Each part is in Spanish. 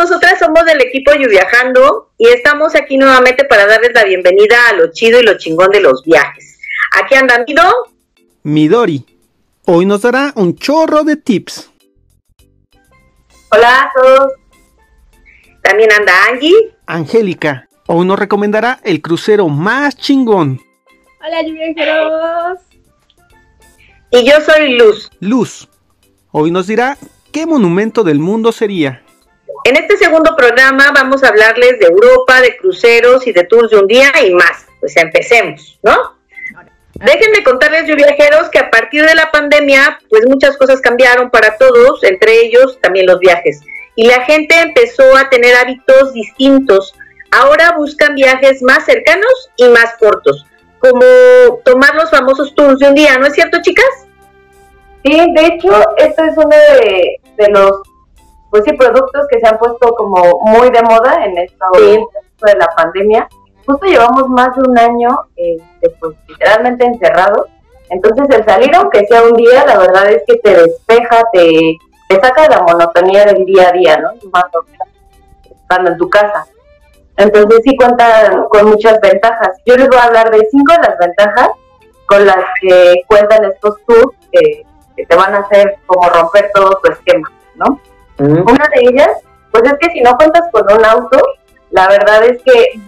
nosotras somos del equipo Viajando y estamos aquí nuevamente para darles la bienvenida a lo chido y lo chingón de los viajes. Aquí anda Mido. Midori. Hoy nos dará un chorro de tips. Hola a todos. También anda Angie. Angélica. Hoy nos recomendará el crucero más chingón. Hola, viajeros. Y yo soy Luz. Luz. Hoy nos dirá qué monumento del mundo sería. En este segundo programa vamos a hablarles de Europa, de cruceros y de tours de un día y más. Pues empecemos, ¿no? Déjenme contarles, yo viajeros, que a partir de la pandemia, pues muchas cosas cambiaron para todos, entre ellos también los viajes. Y la gente empezó a tener hábitos distintos. Ahora buscan viajes más cercanos y más cortos, como tomar los famosos tours de un día, ¿no es cierto, chicas? Sí, de hecho, esto es uno de, de los pues sí, productos que se han puesto como muy de moda en esto de la pandemia. Justo llevamos más de un año, este, pues literalmente encerrados. Entonces el salir, aunque sea un día, la verdad es que te despeja, te, te saca de la monotonía del día a día, ¿no? Más o menos, estando en tu casa. Entonces sí cuentan con muchas ventajas. Yo les voy a hablar de cinco de las ventajas con las que cuentan estos tours que te van a hacer como romper todo tu esquema, ¿no? Una de ellas, pues es que si no cuentas con un auto, la verdad es que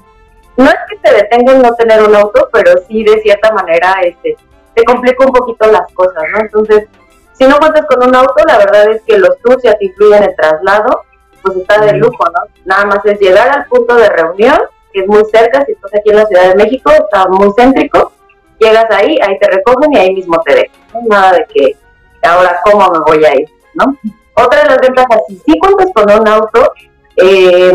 no es que te detengan no tener un auto, pero sí de cierta manera este, te complica un poquito las cosas, ¿no? Entonces, si no cuentas con un auto, la verdad es que los tours ya te incluyen el traslado, pues está de lujo, ¿no? Nada más es llegar al punto de reunión, que es muy cerca, si estás aquí en la Ciudad de México, está muy céntrico, llegas ahí, ahí te recogen y ahí mismo te dejan, Nada de que ahora cómo me voy a ir, ¿no? Otra de las ventajas, si cuentas con un auto, eh,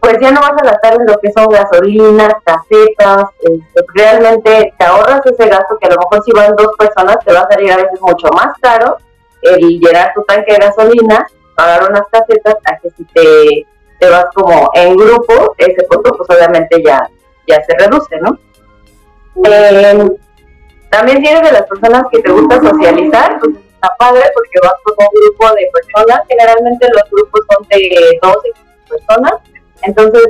pues ya no vas a gastar en lo que son gasolinas, casetas, este, realmente te ahorras ese gasto que a lo mejor si van dos personas te va a salir a veces mucho más caro el llenar tu tanque de gasolina, pagar unas casetas, a que si te, te vas como en grupo, ese costo pues obviamente ya, ya se reduce, ¿no? Eh, también si eres de las personas que te gusta socializar, pues está padre porque vas con un grupo de personas, generalmente los grupos son de 12 personas, entonces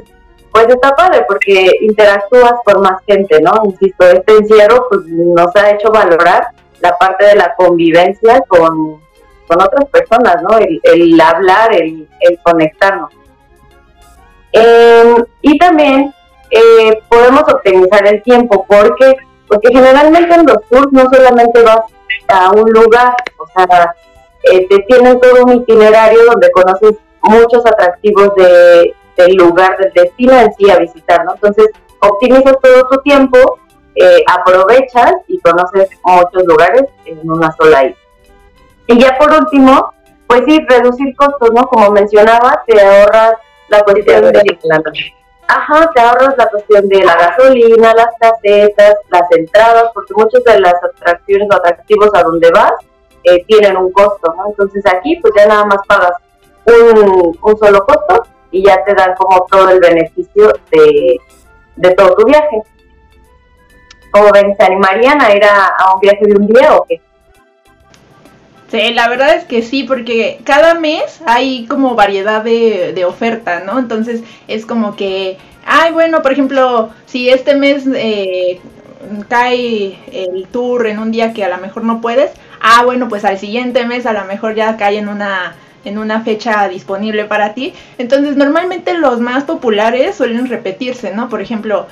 pues está padre porque interactúas con más gente, ¿no? Insisto, este encierro pues nos ha hecho valorar la parte de la convivencia con, otras personas, ¿no? El, hablar, el, conectarnos. Em, y también eh, podemos optimizar el tiempo porque porque generalmente en los tours no solamente vas a un lugar, o sea, eh, te tienen todo un itinerario donde conoces muchos atractivos de, del lugar, del destino en sí a visitar, ¿no? Entonces, optimizas todo tu tiempo, eh, aprovechas y conoces muchos lugares en una sola isla. Y ya por último, pues sí, reducir costos, ¿no? Como mencionaba, te ahorras la cuestión de... Ajá, te ahorras la cuestión de la gasolina, las casetas, las entradas, porque muchas de las atracciones o atractivos a donde vas eh, tienen un costo, ¿no? Entonces aquí pues ya nada más pagas un, solo costo y ya te dan como todo el beneficio de, de todo tu viaje. ¿Cómo ven? ¿Se animarían a ir a, un viaje de un día o qué? Sí, la verdad es que sí, porque cada mes hay como variedad de, de oferta, ¿no? Entonces es como que, ay, bueno, por ejemplo, si este mes eh, cae el tour en un día que a lo mejor no puedes, ah, bueno, pues al siguiente mes a lo mejor ya cae en una en una fecha disponible para ti. Entonces, normalmente los más populares suelen repetirse, ¿no? Por ejemplo,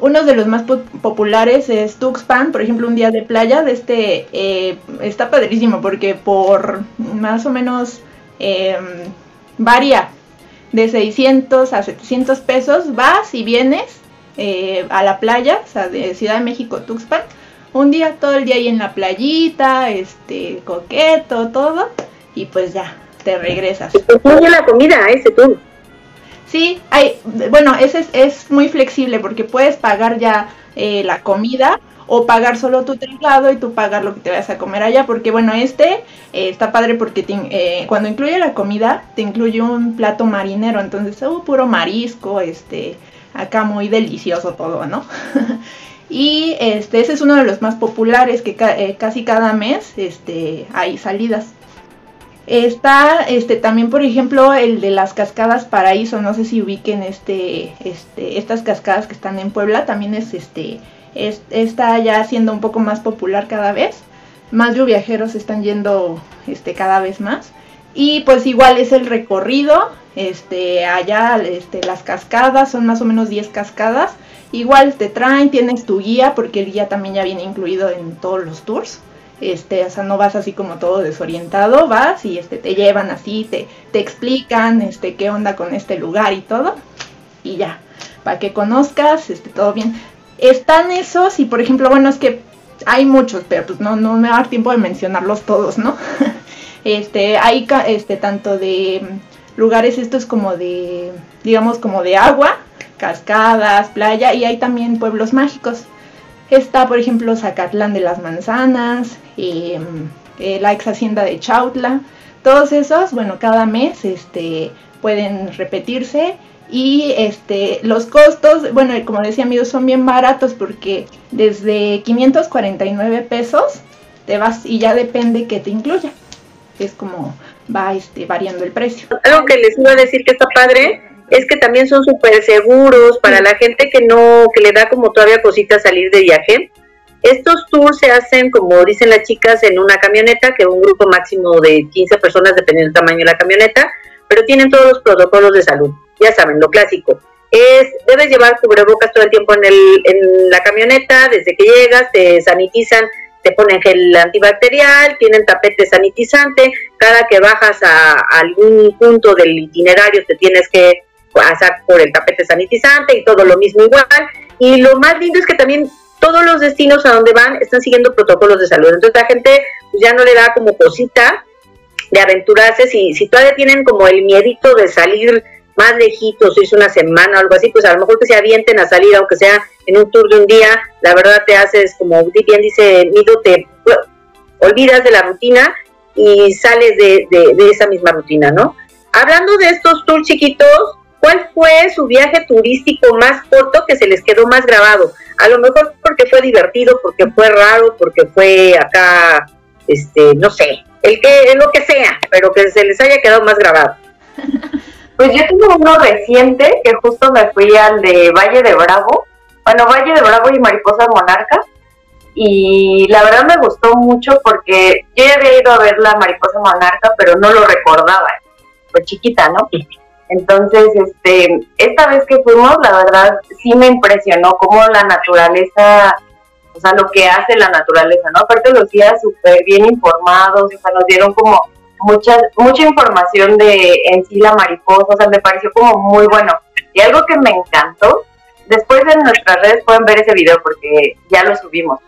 uno de los más populares es Tuxpan, por ejemplo, un día de playa. De este eh, está padrísimo porque por más o menos em, varía de 600 a 700 pesos. Vas y vienes eh, a la playa, o sea, de Ciudad de México, Tuxpan. Un día, todo el día ahí en la playita, este, coqueto, todo. Y pues ya, te regresas. Incluye la comida, ese tú. Sí, hay, bueno, ese es, muy flexible porque puedes pagar ya eh, la comida o pagar solo tu traslado y tú pagar lo que te vas a comer allá, porque bueno, este eh, está padre porque eh, cuando incluye la comida te incluye un plato marinero, entonces uh, puro marisco, este, acá muy delicioso todo, ¿no? y este, ese es uno de los más populares que casi cada mes este, hay salidas. Está este también, por ejemplo, el de las cascadas Paraíso, no sé si ubiquen este, este, estas cascadas que están en Puebla, también es este, está ya siendo un poco más popular cada vez. Más viajeros están yendo este, cada vez más. Y pues igual es el recorrido, este, allá este, las cascadas, son más o menos 10 cascadas. Igual te traen, tienes tu guía, porque el guía también ya viene incluido en todos los tours. Este, o sea, no vas así como todo desorientado, vas y este, te llevan así, te, te explican este, qué onda con este lugar y todo. Y ya, para que conozcas, este, todo bien. Están esos y por ejemplo, bueno, es que hay muchos, pero pues no, no me va a dar tiempo de mencionarlos todos, ¿no? este, hay este, tanto de lugares estos como de, digamos, como de agua, cascadas, playa, y hay también pueblos mágicos. Está, por ejemplo, Zacatlán de las Manzanas, em, eh, la ex hacienda de Chautla. Todos esos, bueno, cada mes este, pueden repetirse y este, los costos, bueno, como decía amigos, son bien baratos porque desde 549 pesos te vas y ya depende que te incluya. Es como va este, variando el precio. Algo que les iba a decir que está padre es que también son súper seguros para la gente que no, que le da como todavía cositas salir de viaje. Estos tours se hacen, como dicen las chicas, en una camioneta, que un grupo máximo de 15 personas, dependiendo del tamaño de la camioneta, pero tienen todos los protocolos de salud. Ya saben, lo clásico. Es, debes llevar cubrebocas todo el tiempo en, el, en la camioneta, desde que llegas, te sanitizan, te ponen gel antibacterial, tienen tapete sanitizante, cada que bajas a algún punto del itinerario te tienes que pasar por el tapete sanitizante y todo lo mismo igual. Y lo más lindo es que también todos los destinos a donde van están siguiendo protocolos de salud. Entonces la gente ya no le da como cosita de aventurarse. Si, si todavía tienen como el miedito de salir más lejitos, es una semana o algo así, pues a lo mejor que se avienten a salir, aunque sea en un tour de un día, la verdad te haces, como bien dice Nido, te olvidas de la rutina y sales de, de, de esa misma rutina, ¿no? Hablando de estos tours chiquitos, ¿Cuál fue su viaje turístico más corto que se les quedó más grabado? A lo mejor porque fue divertido, porque fue raro, porque fue acá, este, no sé, el que, lo que sea, pero que se les haya quedado más grabado. Pues yo tengo uno reciente que justo me fui al de Valle de Bravo, bueno, Valle de Bravo y Mariposa Monarca, y la verdad me gustó mucho porque yo ya había ido a ver la Mariposa Monarca, pero no lo recordaba, fue chiquita, ¿no? Entonces, este, esta vez que fuimos, la verdad sí me impresionó cómo la naturaleza, o sea, lo que hace la naturaleza, ¿no? Aparte los días súper bien informados, o sea, nos dieron como mucha, mucha información de en sí la mariposa, o sea, me pareció como muy bueno. Y algo que me encantó, después en nuestras redes pueden ver ese video porque ya lo subimos.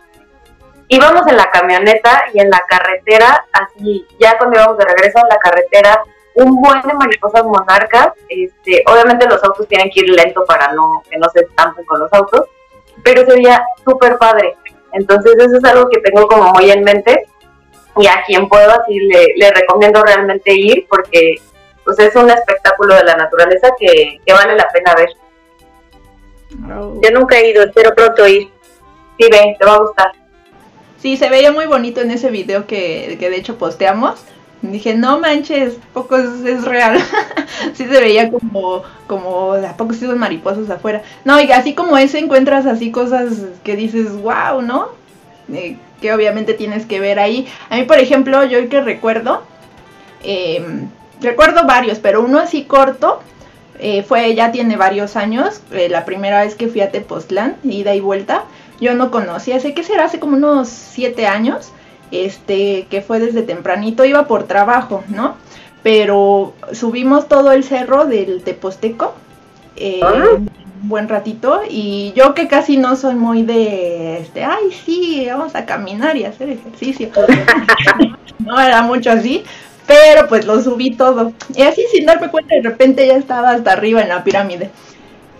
Íbamos en la camioneta y en la carretera, así, ya cuando íbamos de regreso en la carretera, un buen de mariposas monarcas. Este, obviamente los autos tienen que ir lento para no que no se estampen con los autos, pero sería súper padre. Entonces eso es algo que tengo como muy en mente y a quien puedo así le, recomiendo realmente ir porque pues es un espectáculo de la naturaleza que, vale la pena ver. Yo nunca he ido, espero pronto ir. Sí, ve, te va a gustar. Sí, se veía muy bonito en ese video que, que de hecho posteamos. Dije, no manches, poco es, real. sí se veía como, como, ¿a poco sí son mariposas afuera? No, y así como ese encuentras así cosas que dices, wow, ¿no? Eh, que obviamente tienes que ver ahí. A mí, por ejemplo, yo que recuerdo, em, recuerdo varios, pero uno así corto, eh, fue, ya tiene varios años, eh, la primera vez que fui a Tepoztlán, ida y vuelta, yo no conocía, sé que será hace como unos siete años, este, que fue desde tempranito, iba por trabajo, ¿no? Pero subimos todo el cerro del Teposteco, eh, ah. un buen ratito, y yo que casi no soy muy de, este, ay, sí, vamos a caminar y hacer ejercicio. no era mucho así, pero pues lo subí todo. Y así sin darme cuenta, de repente ya estaba hasta arriba en la pirámide.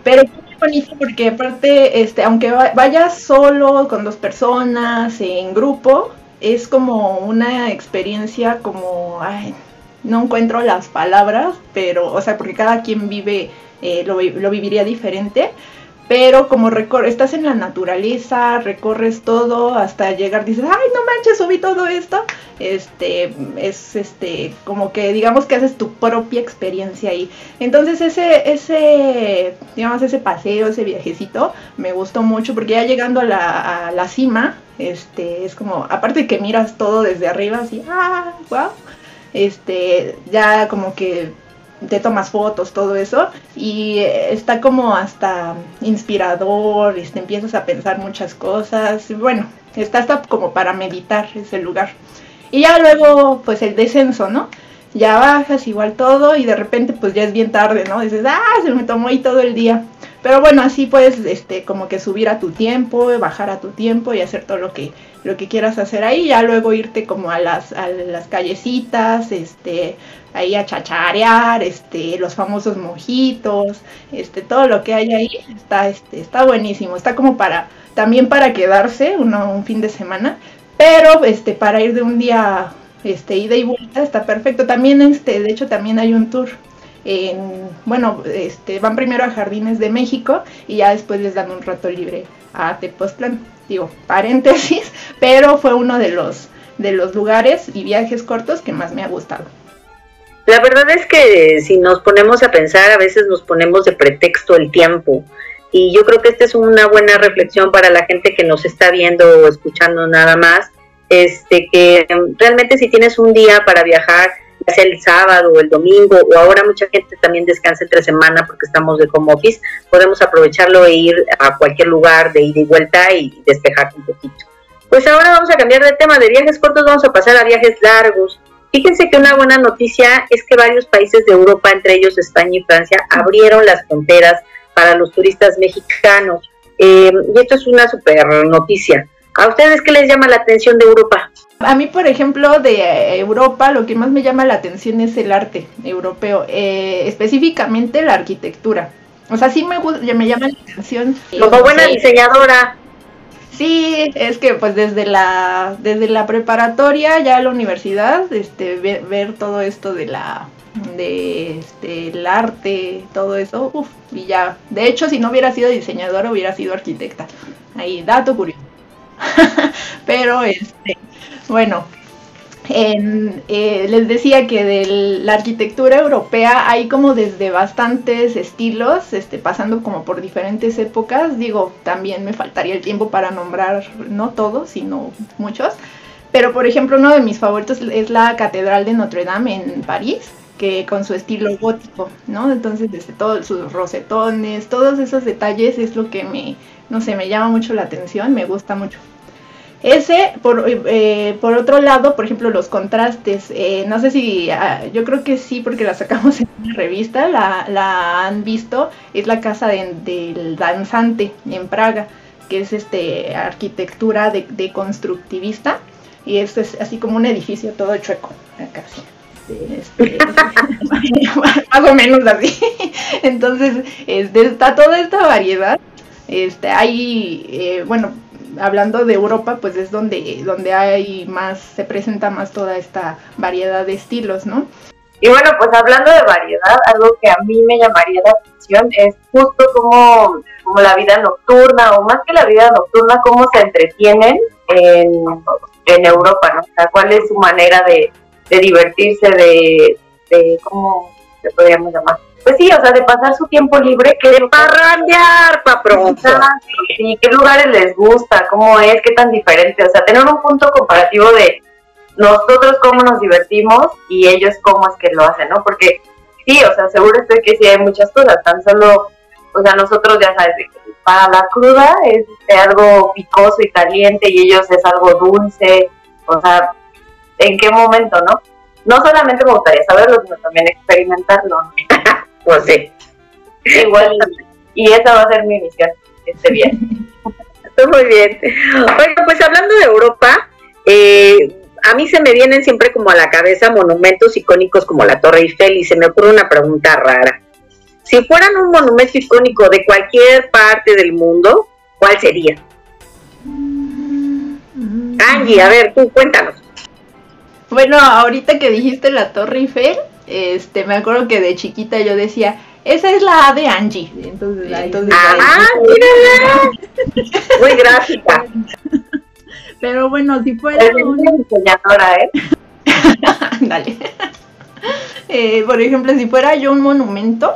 Pero fue bonito porque aparte, este, aunque vayas solo, con dos personas, en grupo, es como una experiencia como, ay, no encuentro las palabras, pero, o sea, porque cada quien vive, eh, lo, lo, viviría diferente, pero como estás en la naturaleza, recorres todo hasta llegar, dices, ay, no manches, subí todo esto, este, es este, como que digamos que haces tu propia experiencia ahí. Entonces ese, ese, digamos, ese paseo, ese viajecito, me gustó mucho porque ya llegando a la, a la cima, este, es como, aparte que miras todo desde arriba, así, ah, wow, este, ya como que te tomas fotos, todo eso, y está como hasta inspirador, y te empiezas a pensar muchas cosas, y bueno, está hasta como para meditar ese lugar. Y ya luego, pues el descenso, ¿no? Ya bajas igual todo y de repente pues ya es bien tarde, ¿no? Dices, ah, se me tomó ahí todo el día. Pero bueno, así puedes este, como que subir a tu tiempo, bajar a tu tiempo y hacer todo lo que, lo que quieras hacer ahí. Ya luego irte como a las, a las callecitas, este, ahí a chacharear, este, los famosos mojitos, este, todo lo que hay ahí está, este, está buenísimo, está como para, también para quedarse un fin de semana, pero este, para ir de un día, este, ida y vuelta está perfecto. También, este, de hecho, también hay un tour. En, bueno, este, van primero a Jardines de México y ya después les dan un rato libre a Tepoztlán. Digo, paréntesis, pero fue uno de los, de los lugares y viajes cortos que más me ha gustado. La verdad es que si nos ponemos a pensar, a veces nos ponemos de pretexto el tiempo. Y yo creo que esta es una buena reflexión para la gente que nos está viendo o escuchando nada más. Este, que realmente si tienes un día para viajar, ya sea el sábado o el domingo, o ahora mucha gente también descansa entre semana porque estamos de home office, podemos aprovecharlo e ir a cualquier lugar de ida y vuelta y despejarte un poquito. Pues ahora vamos a cambiar de tema, de viajes cortos vamos a pasar a viajes largos. Fíjense que una buena noticia es que varios países de Europa, entre ellos España y Francia, abrieron las fronteras para los turistas mexicanos. Eh, y esto es una super noticia. ¿A ustedes qué les llama la atención de Europa? A mí, por ejemplo, de Europa, lo que más me llama la atención es el arte europeo, eh, específicamente la arquitectura. O sea, sí me, me llama la atención. Como buena diseñadora. Sí, es que pues desde la desde la preparatoria ya a la universidad, este ver, todo esto de la de este el arte, todo eso, uff, y ya. De hecho, si no hubiera sido diseñadora, hubiera sido arquitecta. Ahí, dato curioso. Pero este, bueno, eh, les decía que de la arquitectura europea hay como desde bastantes estilos, este, pasando como por diferentes épocas. Digo, también me faltaría el tiempo para nombrar no todos, sino muchos. Pero por ejemplo, uno de mis favoritos es la Catedral de Notre Dame en París, que con su estilo gótico, ¿no? Entonces, desde todos sus rosetones, todos esos detalles es lo que me, no sé, me llama mucho la atención, me gusta mucho. Ese, por, eh, por otro lado, por ejemplo, los contrastes. Eh, no sé si, ah, yo creo que sí, porque la sacamos en una revista, la, la han visto. Es la casa del danzante en Praga, que es este arquitectura de, de constructivista. Y esto es así como un edificio todo chueco, casi. Este, más o menos así. Entonces, está toda esta variedad. Este, hay, eh, bueno, hablando de Europa, pues es donde, donde hay más, se presenta más toda esta variedad de estilos, ¿no? Y bueno, pues hablando de variedad, algo que a mí me llamaría la atención es justo como, como la vida nocturna, o más que la vida nocturna, cómo se entretienen en, en Europa, ¿no? O sea, cuál es su manera de, de divertirse, de, de, ¿cómo se podríamos llamar? Pues sí, o sea, de pasar su tiempo libre. Que de parrandear, pa' pronto. Sí, qué lugares les gusta, cómo es, qué tan diferente. O sea, tener un punto comparativo de nosotros cómo nos divertimos y ellos cómo es que lo hacen, ¿no? Porque sí, o sea, seguro estoy que sí hay muchas cosas, tan solo, o sea, nosotros ya sabes, para la cruda es algo picoso y caliente y ellos es algo dulce, o sea, ¿en qué momento, no? No solamente me gustaría saberlo, sino también experimentarlo. ¿no? Pues sí. Igual, y esa va a ser mi misión este bien. Muy bien. Bueno, pues hablando de Europa, eh, a mí se me vienen siempre como a la cabeza monumentos icónicos como la Torre Eiffel y se me ocurre una pregunta rara. Si fueran un monumento icónico de cualquier parte del mundo, ¿cuál sería? Angie, a ver, tú cuéntanos. Bueno, ahorita que dijiste la Torre Eiffel, este, me acuerdo que de chiquita yo decía, esa es la A de Angie. Entonces, entonces ah, Muy gráfica. Pero bueno, si fuera una diseñadora, ¿eh? Dale. Eh, por ejemplo, si fuera yo un monumento,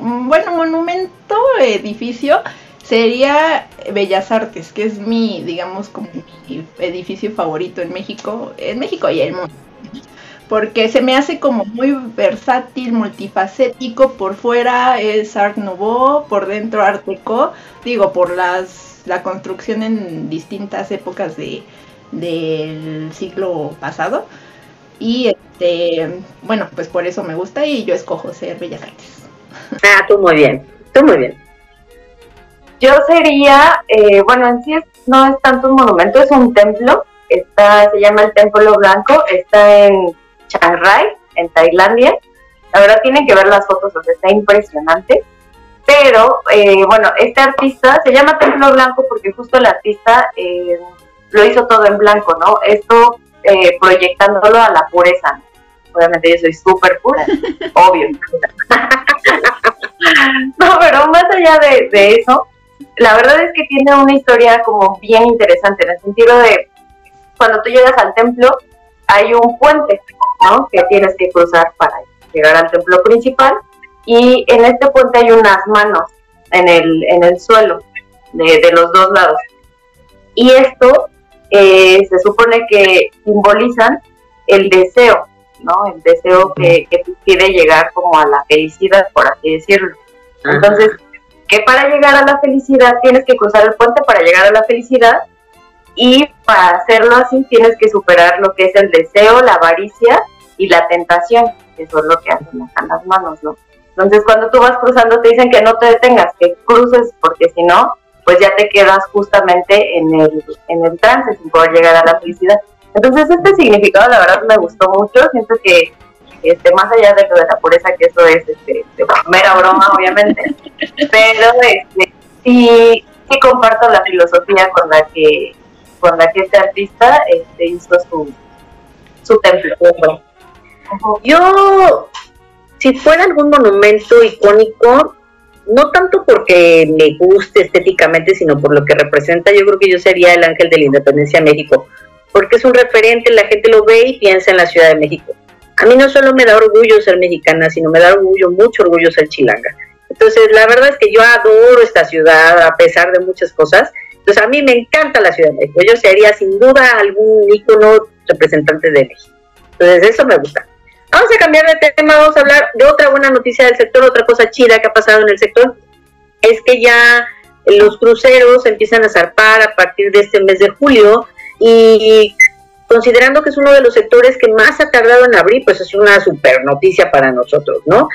bueno, monumento, edificio, sería Bellas Artes, que es mi, digamos, como mi edificio favorito en México, en México y el mundo. Porque se me hace como muy versátil, multifacético, por fuera es Art Nouveau, por dentro Art Deco, digo, por las la construcción en distintas épocas de, del siglo pasado. Y este, bueno, pues por eso me gusta y yo escojo ser Bellas Artes. Ah, tú muy bien, tú muy bien. Yo sería, eh, bueno, en sí no es tanto un monumento, es un templo. Está, se llama el Templo Blanco, está en Chiang Rai, en Tailandia. La verdad tienen que ver las fotos, o sea, está impresionante. Pero, eh, bueno, este artista se llama Templo Blanco porque justo el artista eh, lo hizo todo en blanco, ¿no? Esto eh, proyectándolo a la pureza. Obviamente yo soy súper pura, obvio. no, pero más allá de, de eso, la verdad es que tiene una historia como bien interesante, en el sentido de cuando tú llegas al templo, hay un puente, ¿no? Que tienes que cruzar para llegar al templo principal y en este puente hay unas manos en el, en el suelo de, de los dos lados. Y esto eh, se supone que simbolizan el deseo, ¿no? El deseo que, que quiere llegar como a la felicidad, por así decirlo. Entonces, que para llegar a la felicidad tienes que cruzar el puente para llegar a la felicidad y para hacerlo así tienes que superar lo que es el deseo, la avaricia y la tentación, que son lo que hacen las manos, ¿no? Entonces, cuando tú vas cruzando, te dicen que no te detengas, que cruces, porque si no, pues ya te quedas justamente en el, en el trance sin poder llegar a la felicidad. Entonces, este significado, la verdad, me gustó mucho. Siento que, este, más allá de lo de la pureza, que eso es este, de mera broma, obviamente, pero este, sí, sí comparto la filosofía con la que, con la que este artista este, hizo su, su templo. Yo si fuera algún monumento icónico, no tanto porque me guste estéticamente, sino por lo que representa, yo creo que yo sería el ángel de la independencia de México, porque es un referente, la gente lo ve y piensa en la Ciudad de México. A mí no solo me da orgullo ser mexicana, sino me da orgullo, mucho orgullo ser chilanga. Entonces, la verdad es que yo adoro esta ciudad, a pesar de muchas cosas. Entonces, a mí me encanta la Ciudad de México. Yo sería sin duda algún ícono representante de México. Entonces, eso me gusta. Vamos a cambiar de tema, vamos a hablar de otra buena noticia del sector, otra cosa chida que ha pasado en el sector, es que ya los cruceros empiezan a zarpar a partir de este mes de julio y considerando que es uno de los sectores que más ha tardado en abrir, pues es una super noticia para nosotros, ¿no?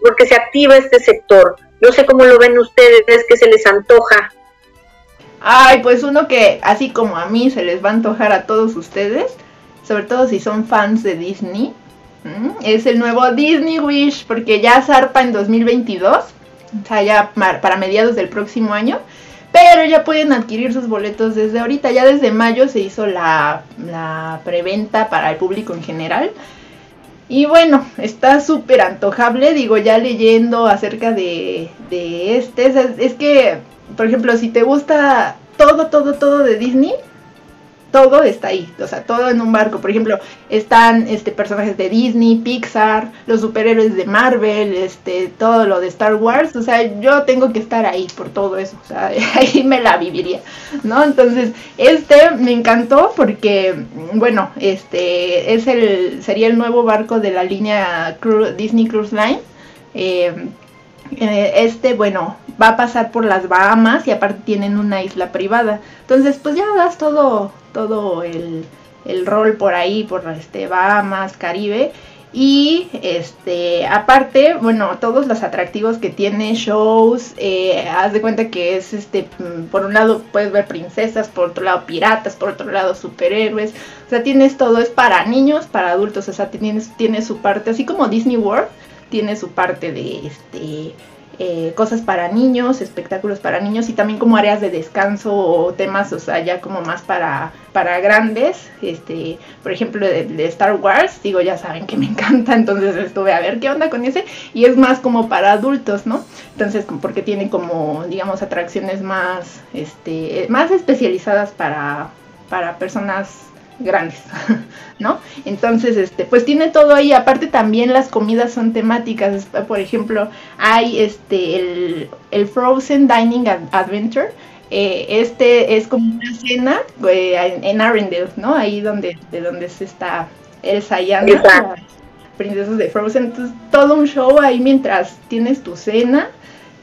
Porque se activa este sector. No sé cómo lo ven ustedes, ¿qué se les antoja? Ay, pues uno que así como a mí se les va a antojar a todos ustedes, sobre todo si son fans de Disney, es el nuevo Disney Wish, porque ya zarpa en 2022, o sea, ya para mediados del próximo año. Pero ya pueden adquirir sus boletos desde ahorita. Ya desde mayo se hizo la, preventa para el público en general. Y bueno, está súper antojable, digo, ya leyendo acerca de, de este. es que, por ejemplo, si te gusta todo, todo, todo de Disney, todo está ahí, o sea, todo en un barco. Por ejemplo, están este personajes de Disney, Pixar, los superhéroes de Marvel, este todo lo de Star Wars, o sea, yo tengo que estar ahí por todo eso, o sea, ahí me la viviría, ¿no? Entonces, este me encantó porque bueno, este es el sería el nuevo barco de la línea Disney Cruise Line. Eh, eh, este, bueno, va a pasar por las Bahamas y aparte tienen una isla privada. Entonces, pues ya das todo, todo el, rol por ahí, por este Bahamas, Caribe. Y este, aparte, bueno, todos los atractivos que tiene, shows, eh, haz de cuenta que es este, mm, por un lado puedes ver princesas, por otro lado piratas, por otro lado superhéroes. O sea, tienes todo, es para niños, para adultos, o sea, tienes, tiene su parte, así como Disney World, tiene su parte de este eh, cosas para niños, espectáculos para niños y también como áreas de descanso o temas, o sea, ya como más para, para grandes. Este, por ejemplo, de, Star Wars, digo, ya saben que me encanta, entonces estuve a ver qué onda con ese y es más como para adultos, ¿no? Entonces, porque tiene como, digamos, atracciones más, este, más especializadas para, para personas grandes, ¿no? Entonces, este, pues tiene todo ahí. Aparte también las comidas son temáticas. Por ejemplo, hay este el, el Frozen Dining Adventure. Eh, este es como una cena eh, en Arendelle, ¿no? Ahí donde de donde se está Elsa y Anna, princesas de Frozen. Entonces, todo un show ahí mientras tienes tu cena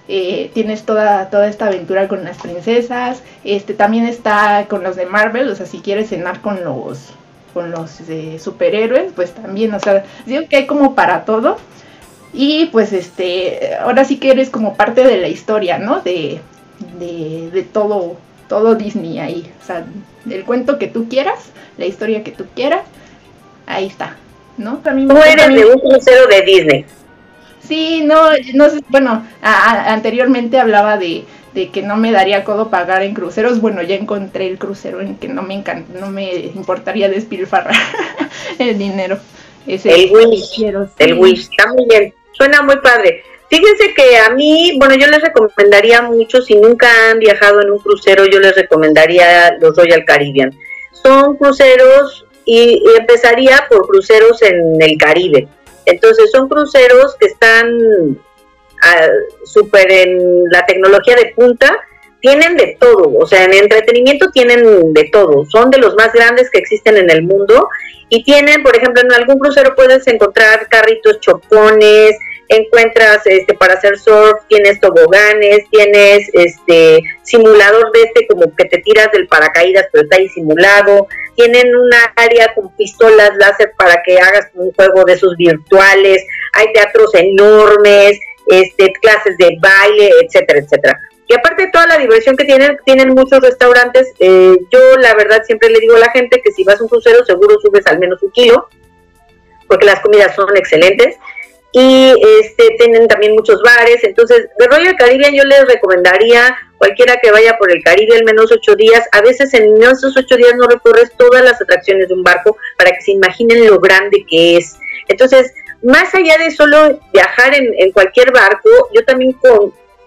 eh, tienes toda, toda esta aventura con las princesas, este también está con los de Marvel, o sea, si quieres cenar con los con los eh, superhéroes, pues también, o sea, digo que hay como para todo. Y pues este, ahora sí que eres como parte de la historia, ¿no? De, de, todo, todo Disney ahí. O sea, el cuento que tú quieras, la historia que tú quieras, ahí está, ¿no? También, tú eres de un crucero de Disney. Sí, no, no sé, bueno, anteriormente hablaba de, que no me daría codo pagar en cruceros. Bueno, ya encontré el crucero en que no me encanta, no me importaría despilfarrar el dinero. Ese el Wish, el Wish, está muy bien, suena muy padre. Fíjense que a mí, bueno, yo les recomendaría mucho, si nunca han viajado en un crucero, yo les recomendaría los Royal Caribbean. Son cruceros y empezaría por cruceros en el Caribe entonces son cruceros que están ah, súper en la tecnología de punta, tienen de todo, o sea, en entretenimiento tienen de todo, son de los más grandes que existen en el mundo. Y tienen, por ejemplo, en algún crucero puedes encontrar carritos chocones, encuentras este para hacer surf, tienes toboganes, tienes este simulador de este como que te tiras del paracaídas, pero está ahí simulado, tienen una área con pistolas láser para que hagas un juego de esos virtuales, hay teatros enormes, este, clases de baile, etcétera, etcétera. Y aparte de toda la diversión que tienen, tienen muchos restaurantes. Eh, yo la verdad siempre le digo a la gente que si vas a un crucero seguro subes al menos un kilo, porque las comidas son excelentes y este tienen también muchos bares. Entonces, de Royal Caribbean yo les recomendaría cualquiera que vaya por el Caribe al menos ocho días. A veces en esos ocho días no recorres todas las atracciones de un barco para que se imaginen lo grande que es. Entonces, más allá de solo viajar en, en cualquier barco, yo también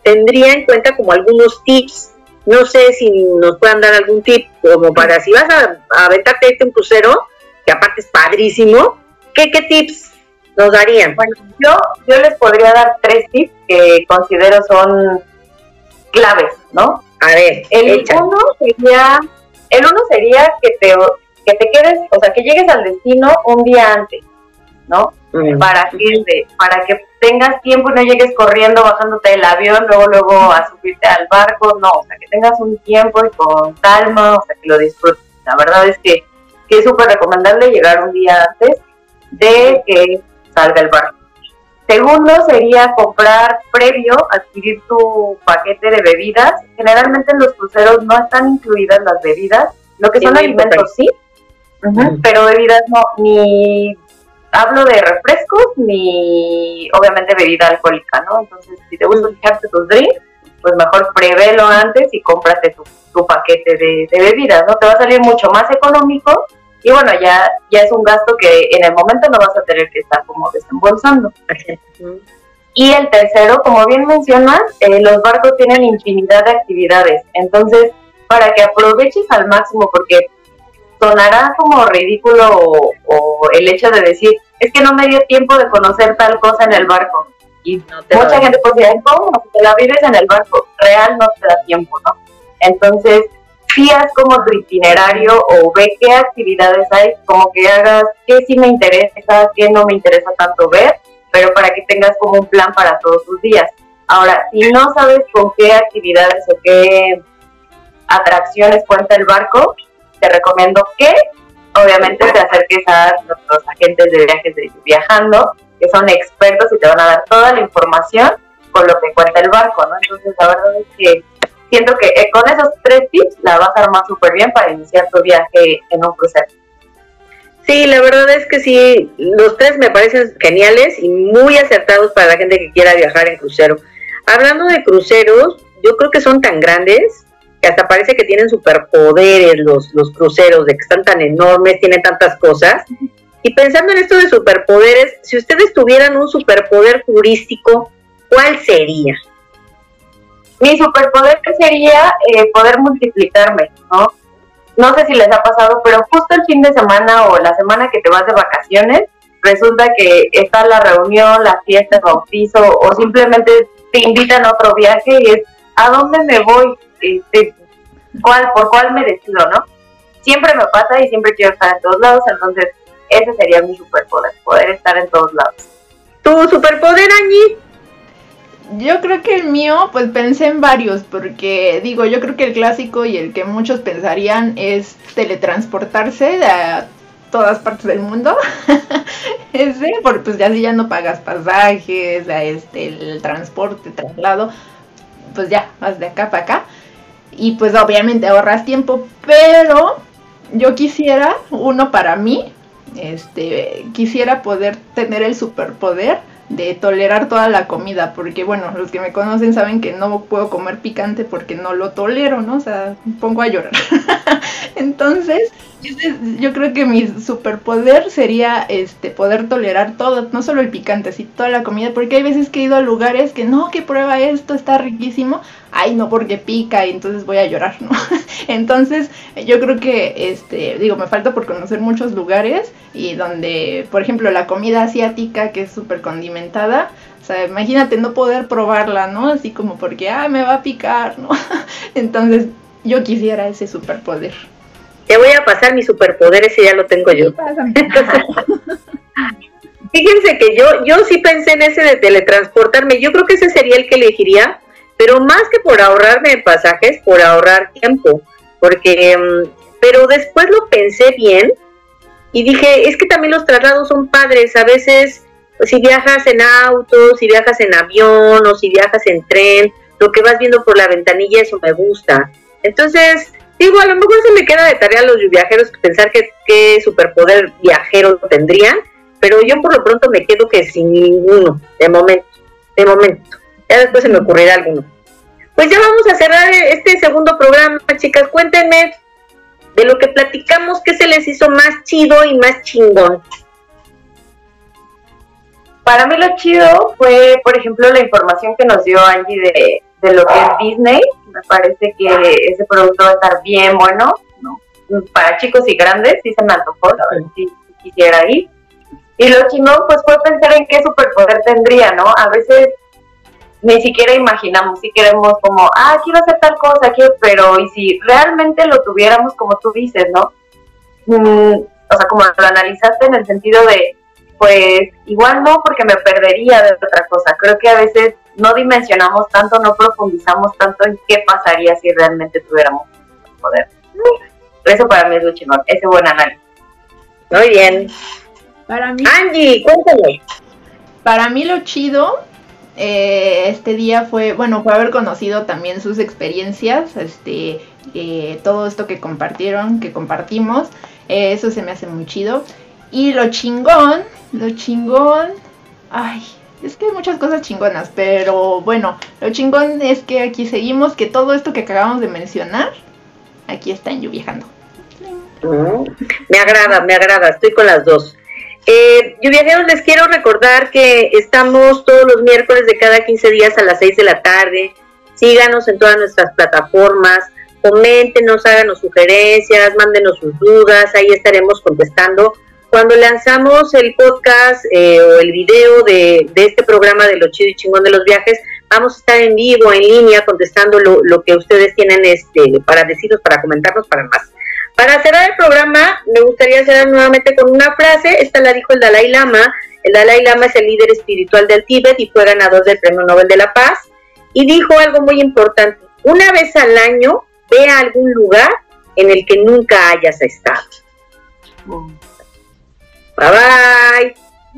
tendría en cuenta como algunos tips. No sé si nos puedan dar algún tip como para si vas a, aventarte este un crucero, que aparte es padrísimo, ¿qué, qué tips nos darían? Bueno, yo, yo les podría dar tres tips que considero son claves, ¿no? A ver, el uno sería, el uno sería que te, que te quedes, o sea, que llegues al destino un día antes, ¿no? Mm. Para que para que tengas tiempo y no llegues corriendo, bajándote del avión, luego luego a subirte al barco, no, o sea, que tengas un tiempo y con calma, o sea, que lo disfrutes. La verdad es que, que es súper recomendable llegar un día antes de que salga el barco. Segundo sería comprar previo, adquirir tu paquete de bebidas. Generalmente en los cruceros no están incluidas las bebidas, lo que son alimentos sí, pero bebidas no, ni hablo de refrescos ni obviamente bebida alcohólica, ¿no? Entonces, si te gusta echarte tus drinks, pues mejor prevelo antes y cómprate tu, paquete de, de bebidas, ¿no? Te va a salir mucho más económico y bueno, ya, ya es un gasto que en el momento no vas a tener que estar como desembolsando. Y el tercero, como bien mencionas, eh, los barcos tienen infinidad de actividades, entonces para que aproveches al máximo, porque sonará como ridículo o, el hecho de decir, es que no me dio tiempo de conocer tal cosa en el barco. Y mucha gente puede decir, ¿cómo? Te la vives en el barco, real no te da tiempo, ¿no? Entonces, si como tu itinerario o ve qué actividades hay, como que hagas qué sí me interesa, qué no me interesa tanto ver, pero para que tengas como un plan para todos tus días. Ahora, si no sabes con qué actividades o qué atracciones cuenta el barco, te recomiendo que obviamente te acerques a nuestros agentes de viajes de Viajando, que son expertos y te van a dar toda la información con lo que cuenta el barco, ¿no? Entonces, la verdad es que siento que eh, con esos tres tips la vas a armar súper bien para iniciar tu viaje en un crucero. Sí, la verdad es que sí, los tres me parecen geniales y muy acertados para la gente que quiera viajar en crucero. hablando de cruceros, yo creo que son tan grandes que hasta parece que tienen superpoderes los, los cruceros, de que están tan enormes, tienen tantas cosas. Y pensando en esto de superpoderes, si ustedes tuvieran un superpoder turístico, ¿cuál sería? Mi superpoder sería eh, poder multiplicarme, ¿no? No sé si les ha pasado, pero justo el fin de semana o la semana que te vas de vacaciones, resulta que está la reunión, la fiesta, el bautizo o simplemente te invitan a otro viaje y es ¿a dónde me voy? Este, ¿cuál, ¿Por cuál me decido, no? Siempre me pasa y siempre quiero estar en todos lados, entonces ese sería mi superpoder, poder estar en todos lados. ¿Tu superpoder, Angie? Yo creo que el mío, pues pensé en varios, porque digo, yo creo que el clásico y el que muchos pensarían es teletransportarse a todas partes del mundo. Ese, porque pues ya si ya no pagas pasajes, este, el transporte, traslado, pues ya, vas de acá para acá. Y pues obviamente ahorras tiempo, pero yo quisiera uno para mí, este, quisiera poder tener el superpoder de tolerar toda la comida, porque bueno, los que me conocen saben que no puedo comer picante porque no lo tolero, ¿no? O sea, pongo a llorar. Entonces, yo creo que mi superpoder sería este poder tolerar todo, no solo el picante, sino toda la comida, porque hay veces que he ido a lugares que no, que prueba esto, está riquísimo, ay no, porque pica y entonces voy a llorar, ¿no? entonces, yo creo que, este, digo, me falta por conocer muchos lugares y donde, por ejemplo, la comida asiática que es súper condimentada, o sea, imagínate no poder probarla, ¿no? Así como porque, ah, me va a picar, ¿no? entonces, yo quisiera ese superpoder. Te voy a pasar mi superpoder, ese ya lo tengo yo. Fíjense que yo, yo sí pensé en ese de teletransportarme. Yo creo que ese sería el que elegiría, pero más que por ahorrarme pasajes, por ahorrar tiempo. Porque, mm, pero después lo pensé bien y dije, es que también los traslados son padres. A veces, si viajas en auto, si viajas en avión o si viajas en tren, lo que vas viendo por la ventanilla, eso me gusta. Entonces, Digo, a lo mejor se me queda de tarea a los viajeros pensar que qué superpoder viajero tendrían, pero yo por lo pronto me quedo que sin ninguno, de momento, de momento. Ya después se me ocurrirá alguno. Pues ya vamos a cerrar este segundo programa, chicas. Cuéntenme de lo que platicamos, qué se les hizo más chido y más chingón. Para mí lo chido fue, por ejemplo, la información que nos dio Angie de, de lo que es Disney. Me parece que ese producto va a estar bien bueno, ¿no? Para chicos y grandes, sí se me antojó, a ver si, quisiera ir. Y lo chingón, pues fue pensar en qué superpoder tendría, ¿no? A veces ni siquiera imaginamos, si queremos como, ah, quiero hacer tal cosa, quiero, pero y si realmente lo tuviéramos como tú dices, ¿no? Mm, o sea, como lo analizaste en el sentido de, pues igual no, porque me perdería de otra cosa. Creo que a veces no dimensionamos tanto, no profundizamos tanto en qué pasaría si realmente tuviéramos poder. Eso para mí es lo chingón, ese buen análisis. Muy bien. Para mí, Angie, cuéntame. Para mí lo chido eh, este día fue, bueno, fue haber conocido también sus experiencias, este, eh, todo esto que compartieron, que compartimos, eh, eso se me hace muy chido. Y lo chingón, lo chingón, ay, es que hay muchas cosas chingonas, pero bueno, lo chingón es que aquí seguimos, que todo esto que acabamos de mencionar, aquí está en viajando. Mm, me agrada, me agrada, estoy con las dos. Eh, viajeros, les quiero recordar que estamos todos los miércoles de cada 15 días a las 6 de la tarde. Síganos en todas nuestras plataformas, coméntenos, háganos sugerencias, mándenos sus dudas, ahí estaremos contestando cuando lanzamos el podcast eh, o el video de, este programa de lo chido y chingón de los viajes, vamos a estar en vivo, en línea, contestando lo, que ustedes tienen este, para decirnos, para comentarnos, para más. Para cerrar el programa, me gustaría cerrar nuevamente con una frase, esta la dijo el Dalai Lama, el Dalai Lama es el líder espiritual del Tíbet y fue ganador del Premio Nobel de la Paz, y dijo algo muy importante, una vez al año ve a algún lugar en el que nunca hayas estado. Bye bye.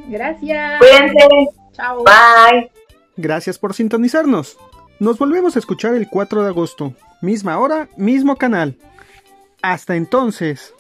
Gracias. Cuídense. Chao. Bye. Gracias por sintonizarnos. Nos volvemos a escuchar el 4 de agosto. Misma hora, mismo canal. Hasta entonces.